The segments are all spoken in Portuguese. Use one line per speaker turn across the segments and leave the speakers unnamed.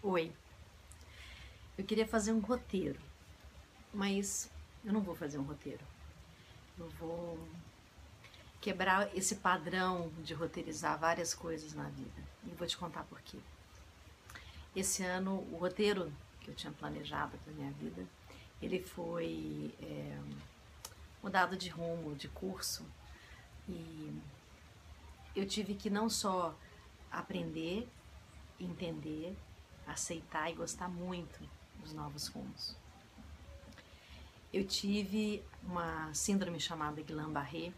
Oi. Eu queria fazer um roteiro, mas eu não vou fazer um roteiro. Eu vou quebrar esse padrão de roteirizar várias coisas na vida. E vou te contar por quê. Esse ano, o roteiro que eu tinha planejado para minha vida, ele foi é, mudado de rumo, de curso. E eu tive que não só aprender, entender, aceitar e gostar muito dos novos rumos. Eu tive uma síndrome chamada Guillain-Barré,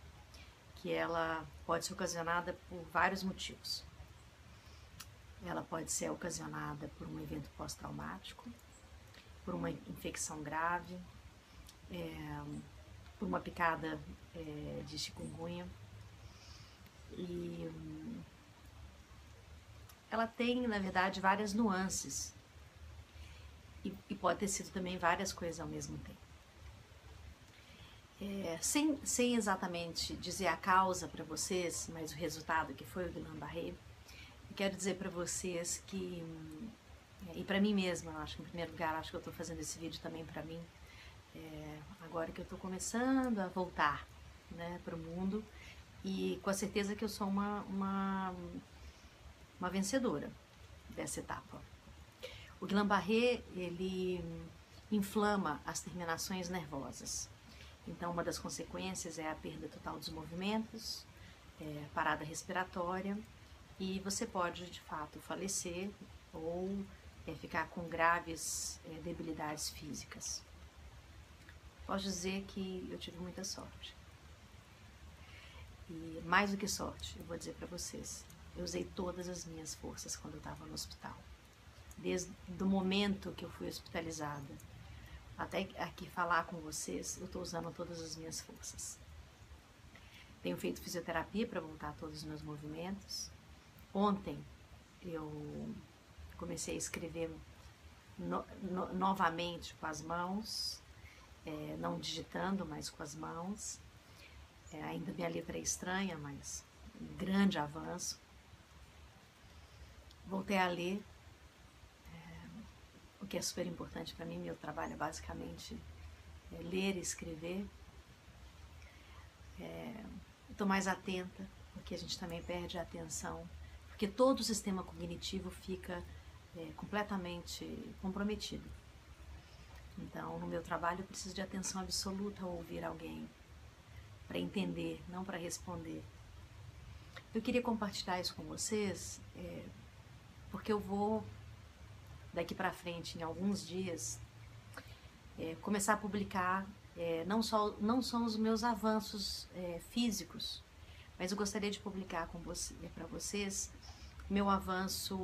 que ela pode ser ocasionada por vários motivos. Ela pode ser ocasionada por um evento pós-traumático, por uma infecção grave, é, por uma picada é, de chikungunya. E hum, ela tem, na verdade, várias nuances. E, e pode ter sido também várias coisas ao mesmo tempo. É, sem, sem exatamente dizer a causa para vocês, mas o resultado que foi o Guillain-Barré, eu quero dizer para vocês que, é, e para mim mesma, acho que em primeiro lugar, acho que eu estou fazendo esse vídeo também para mim, é, agora que eu estou começando a voltar né, para o mundo, e com a certeza que eu sou uma, uma, uma vencedora dessa etapa. O Guillain-Barré, ele inflama as terminações nervosas. Então, uma das consequências é a perda total dos movimentos, é, parada respiratória, e você pode, de fato, falecer ou é, ficar com graves é, debilidades físicas. Posso dizer que eu tive muita sorte. E mais do que sorte, eu vou dizer para vocês, eu usei todas as minhas forças quando eu estava no hospital. Desde o momento que eu fui hospitalizada até aqui falar com vocês, eu estou usando todas as minhas forças. Tenho feito fisioterapia para voltar todos os meus movimentos. Ontem eu comecei a escrever no, no, novamente com as mãos, é, não digitando, mas com as mãos. É, ainda minha letra é estranha, mas um grande avanço. Voltei a ler o que é super importante para mim. Meu trabalho é basicamente é ler e escrever. É, Estou mais atenta, porque a gente também perde a atenção, porque todo o sistema cognitivo fica é, completamente comprometido. Então, no meu trabalho, eu preciso de atenção absoluta ao ouvir alguém, para entender, não para responder. Eu queria compartilhar isso com vocês, é, porque eu vou daqui para frente, em alguns dias, é, começar a publicar é, não, só, não só os meus avanços é, físicos, mas eu gostaria de publicar com você, para vocês meu avanço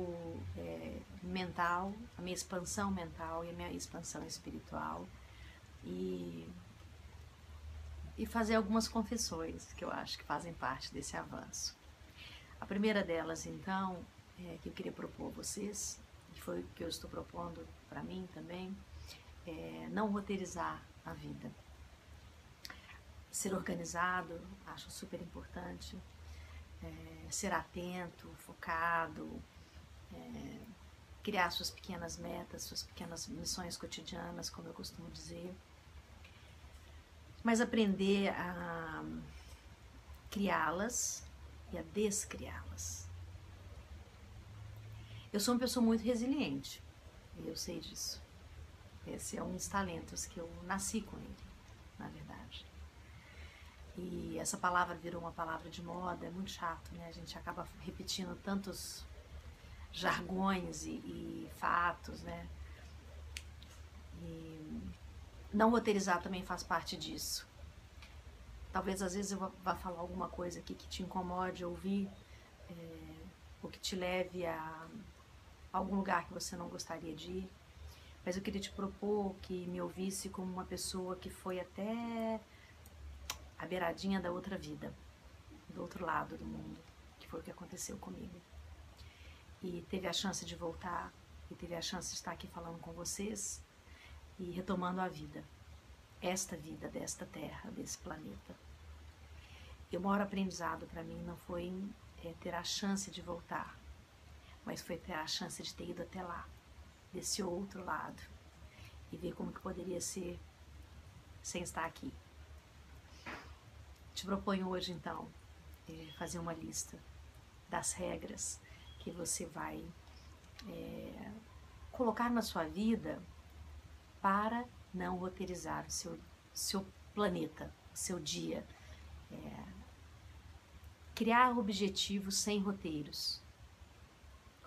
é, mental, a minha expansão mental e a minha expansão espiritual e, e fazer algumas confissões que eu acho que fazem parte desse avanço. A primeira delas, então, é, que eu queria propor a vocês que foi o que eu estou propondo para mim também, é não roteirizar a vida. Ser organizado, acho super importante, é, ser atento, focado, é, criar suas pequenas metas, suas pequenas missões cotidianas, como eu costumo dizer, mas aprender a criá-las e a descriá-las. Eu sou uma pessoa muito resiliente, eu sei disso. Esse é um dos talentos que eu nasci com ele, na verdade. E essa palavra virou uma palavra de moda, é muito chato, né? A gente acaba repetindo tantos jargões e, e fatos, né? E não roteirizar também faz parte disso. Talvez às vezes eu vá falar alguma coisa aqui que te incomode ouvir, é, ou que te leve a algum lugar que você não gostaria de ir. Mas eu queria te propor que me ouvisse como uma pessoa que foi até a beiradinha da outra vida, do outro lado do mundo, que foi o que aconteceu comigo. E teve a chance de voltar, e teve a chance de estar aqui falando com vocês e retomando a vida, esta vida desta terra, desse planeta. E o maior aprendizado para mim não foi é, ter a chance de voltar, mas foi ter a chance de ter ido até lá. desse outro lado e ver como que poderia ser sem estar aqui. Te proponho hoje então é, fazer uma lista das regras que você vai é, colocar na sua vida para não roteirizar o seu, seu planeta, o seu dia. É, criar objetivos sem roteiros,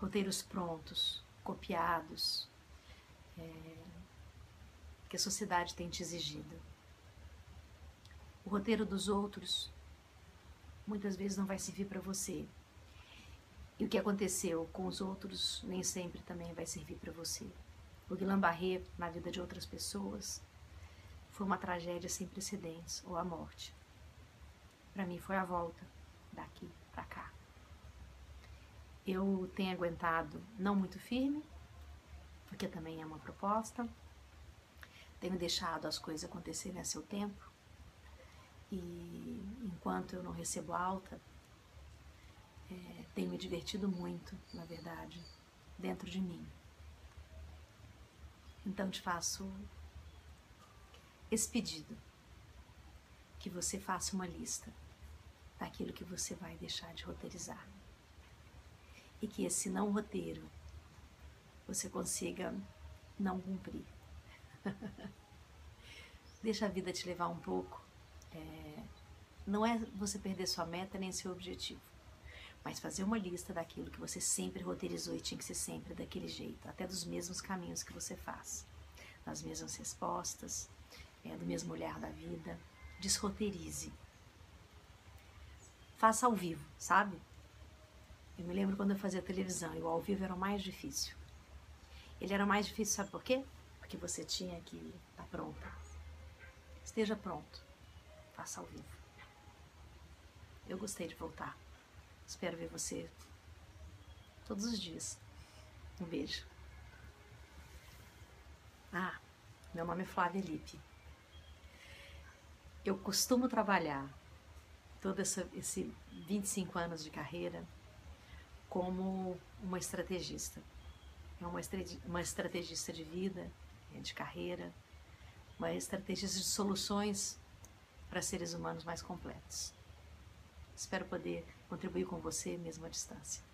roteiros prontos, copiados, é, que a sociedade tem te exigido. O roteiro dos outros muitas vezes não vai servir para você. E o que aconteceu com os outros nem sempre também vai servir para você. O Guillain-Barré na vida de outras pessoas foi uma tragédia sem precedentes, ou a morte. Para mim foi a volta daqui para cá. Eu tenho aguentado não muito firme, porque também é uma proposta. Tenho deixado as coisas acontecerem a seu tempo. E enquanto eu não recebo alta, é, tenho me divertido muito, na verdade, dentro de mim. Então te faço esse pedido: que você faça uma lista daquilo que você vai deixar de roteirizar. E que esse não roteiro você consiga não cumprir. Deixa a vida te levar um pouco é, não é você perder sua meta nem seu objetivo, mas fazer uma lista daquilo que você sempre roteirizou e tinha que ser sempre daquele jeito, até dos mesmos caminhos que você faz, das mesmas respostas, é, do mesmo olhar da vida. Desroteirize. Faça ao vivo, sabe? Eu me lembro quando eu fazia televisão e o ao vivo era o mais difícil. Ele era mais difícil, sabe por quê? Porque você tinha que estar tá pronto. Esteja pronto faça ao vivo. Eu gostei de voltar. Espero ver você todos os dias. Um beijo. Ah, meu nome é Flávia Lipe. Eu costumo trabalhar todo essa, esse 25 anos de carreira como uma estrategista. É uma, uma estrategista de vida, de carreira, uma estrategista de soluções para seres humanos mais completos. Espero poder contribuir com você mesmo à distância.